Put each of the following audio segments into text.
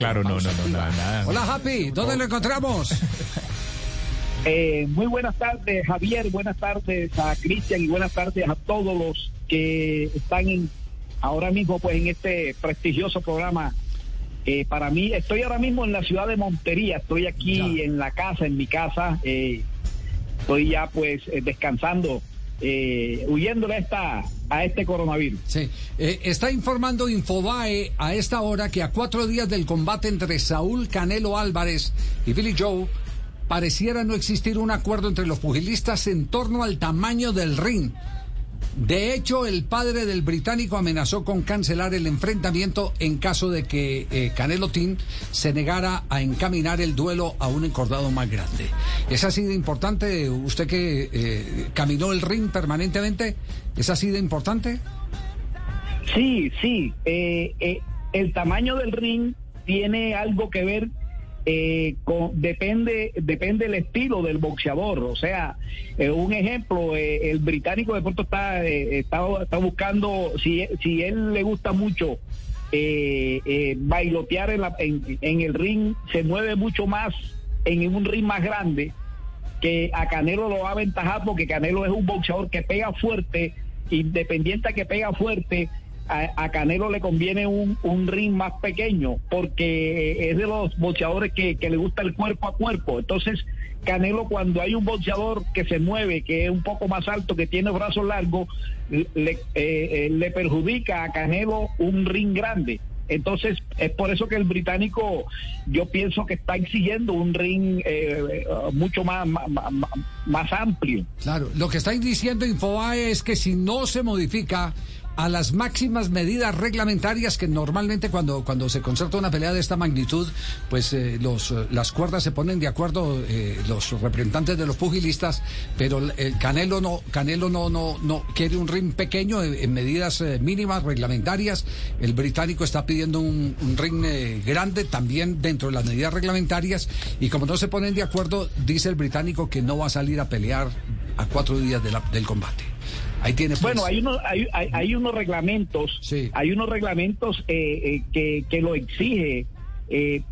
Claro, no, no, no, nada. Hola, Happy, ¿dónde lo encontramos? Eh, muy buenas tardes, Javier. Buenas tardes a Cristian y buenas tardes a todos los que están en, ahora mismo pues en este prestigioso programa. Eh, para mí, estoy ahora mismo en la ciudad de Montería. Estoy aquí en la casa, en mi casa. Eh, estoy ya pues eh, descansando eh, huyéndole a, esta, a este coronavirus. Sí, eh, está informando Infobae a esta hora que a cuatro días del combate entre Saúl Canelo Álvarez y Billy Joe, pareciera no existir un acuerdo entre los pugilistas en torno al tamaño del ring. De hecho, el padre del británico amenazó con cancelar el enfrentamiento en caso de que eh, Canelo Team se negara a encaminar el duelo a un encordado más grande. ¿Es así de importante? Usted que eh, caminó el ring permanentemente, ¿es así de importante? Sí, sí. Eh, el tamaño del ring tiene algo que ver eh, con, depende depende del estilo del boxeador. O sea, eh, un ejemplo, eh, el británico de pronto está, eh, está, está buscando, si, si él le gusta mucho bailotear en, la- en, en el ring, se mueve mucho más en un ring más grande que a Canelo lo va a aventajar porque Canelo es un boxeador que pega fuerte, independiente a que pega fuerte, a, Canelo le conviene un, un ring más pequeño porque eh, es de los boxeadores que, que le gusta el cuerpo a cuerpo. Entonces, Canelo cuando hay un boxeador que se mueve, que es un poco más alto, que tiene brazos largos, le, eh, eh, le perjudica a Canelo un ring grande. Entonces, es por eso que el británico, yo pienso que está exigiendo un ring eh, eh, mucho más, más, más- más amplio. Claro, lo que está diciendo Infobae es que si no se modifica a las máximas medidas reglamentarias que normalmente cuando, cuando se concerta una pelea de esta magnitud, pues eh, los, eh, las cuerdas se ponen de acuerdo eh, los representantes de los pugilistas, pero el- el Canelo no, Canelo no, no, no quiere un ring pequeño en, medidas mínimas reglamentarias. El británico está pidiendo un, ring grande también dentro de las medidas reglamentarias y como no se ponen de acuerdo, dice el británico que no va a salir a pelear a cuatro días del combate. Ahí tiene pues, Bueno, hay unos, hay, hay, hay unos reglamentos, Sí. hay unos reglamentos eh, eh, que, que lo exige eh,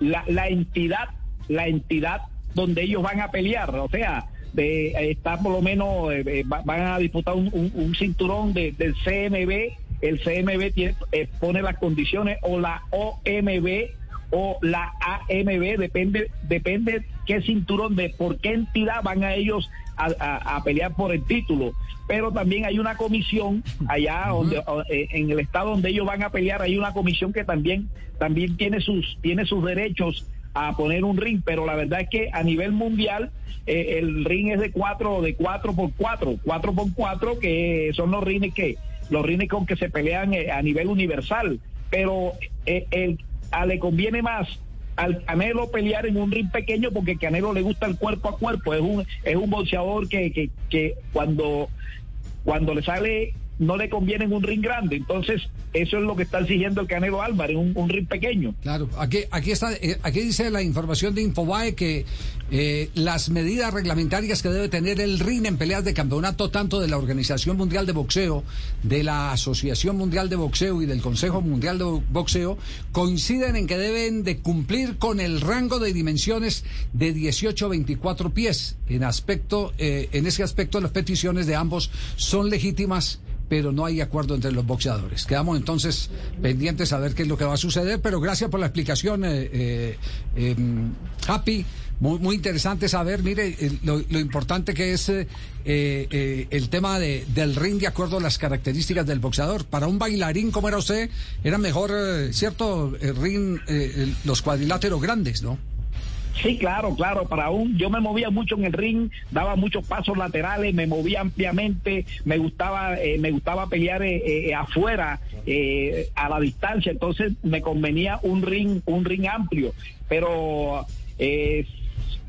la, la entidad, la entidad donde ellos van a pelear, o sea, de, eh, está por lo menos, eh, eh, va- van a disputar un, un- un cinturón de- del CMB, el CMB tiene, eh, pone las condiciones, o la OMB o la AMB, depende, depende qué cinturón, de por qué entidad van a ellos a, a- a pelear por el título. Pero también hay una comisión allá donde, o, eh, en el estado donde ellos van a pelear, hay una comisión que también, también tiene sus, tiene sus derechos a poner un ring, pero la verdad es que a nivel mundial eh, el ring es de cuatro, de cuatro por cuatro, cuatro por cuatro, que son los rines que, los rines con que se pelean eh, a nivel universal. Pero eh, el, a le conviene más al Canelo pelear en un ring pequeño porque Canelo le gusta el cuerpo a cuerpo, es un, es un boxeador que, que, que cuando, cuando le sale no le conviene en un ring grande, entonces eso es lo que está exigiendo el Canelo Álvarez, un, un ring pequeño. Claro, aquí, aquí está, eh, aquí dice la información de Infobae que eh, las medidas reglamentarias que debe tener el RIN en peleas de campeonato, tanto de la Organización Mundial de Boxeo, de la Asociación Mundial de Boxeo y del Consejo Mundial de Bo- Boxeo, coinciden en que deben de cumplir con el rango de dimensiones de 18 a 24 pies. En aspecto, eh, en ese aspecto, las peticiones de ambos son legítimas pero no hay acuerdo entre los boxeadores. Quedamos entonces pendientes a ver qué es lo que va a suceder, pero gracias por la explicación, eh, eh, eh, Happy. Muy, muy interesante saber, mire, eh, lo, lo importante que es eh, eh, el tema de, del ring de acuerdo a las características del boxeador. Para un bailarín como era usted, era mejor, eh, ¿cierto? El ring, eh, los cuadriláteros grandes, ¿no? Sí, claro, claro. Para un, yo me movía mucho en el ring, daba muchos pasos laterales, me movía ampliamente, me gustaba, eh, me gustaba pelear eh, eh, afuera, a la distancia. Entonces me convenía un ring, un ring amplio. Pero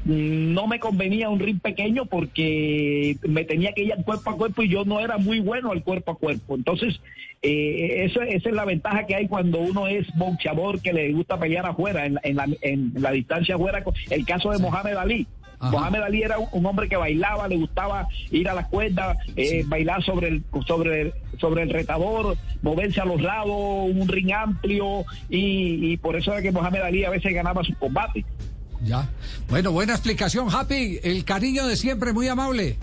no me convenía un ring pequeño porque me tenía que ir al cuerpo a cuerpo y yo no era muy bueno al cuerpo a cuerpo. Entonces, eh, eso, esa es la ventaja que hay cuando uno es boxeador que le gusta pelear afuera, en, la, en la distancia afuera. El caso de Mohamed Ali. Mohamed Ali era un, hombre que bailaba, le gustaba ir a la cuerda, eh, bailar sobre el, sobre, sobre el retador, moverse a los lados, un ring amplio, y, y por eso era que Mohamed Ali a veces ganaba sus combates. Ya. Bueno, buena explicación, Happy. El cariño de siempre, muy amable.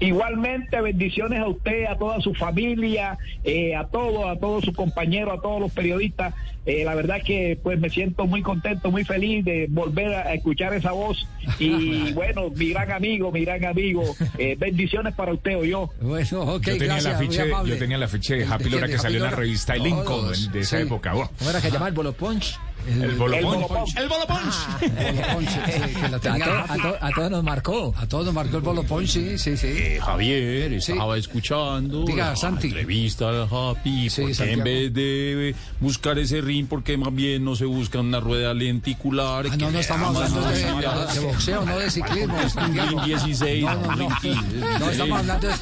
Igualmente, bendiciones a usted, a toda su familia, eh, a todos, a todos sus compañeros, a todos los periodistas. Eh, la verdad que pues me siento muy contento, muy feliz de volver a escuchar esa voz. Y bueno, mi gran amigo, mi gran amigo, eh, bendiciones para usted o yo. Bueno, ok, yo tenía gracias, la ficha, yo tenía la ficha de Happy Lora que salió en la revista El Lincoln de esa época. ¿Cómo era que llamaba el Bolo Punch? El, bolo punch. El bolo punch. a, todos nos marcó. A todos nos marcó el bolo punch, sí, sí, sí. Eh, Javier, estaba escuchando Diga, la Santi. entrevista de Happy. porque en vez de buscar ese ring, porque más bien no se busca una rueda lenticular? Ah, no, no estamos hablando de, de, boxeo, no de ciclismo. Ring 16. No, no, no. No, estamos hablando de...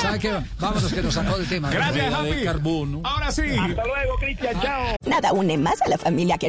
¿Sabe qué? Vámonos que nos sacó del tema. Gracias, Happy. De carbono. Ahora sí. Hasta luego, Cristian. Chao. Nada une más a la familia que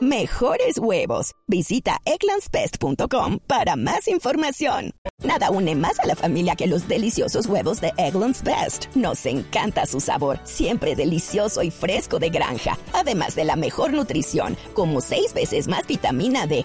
mejores huevos. Visita egglandsbest.com para más información. Nada une más a la familia que los deliciosos huevos de Eggland's Best. Nos encanta su sabor, siempre delicioso y fresco de granja. Además de la mejor nutrición, como 6 veces más vitamina D,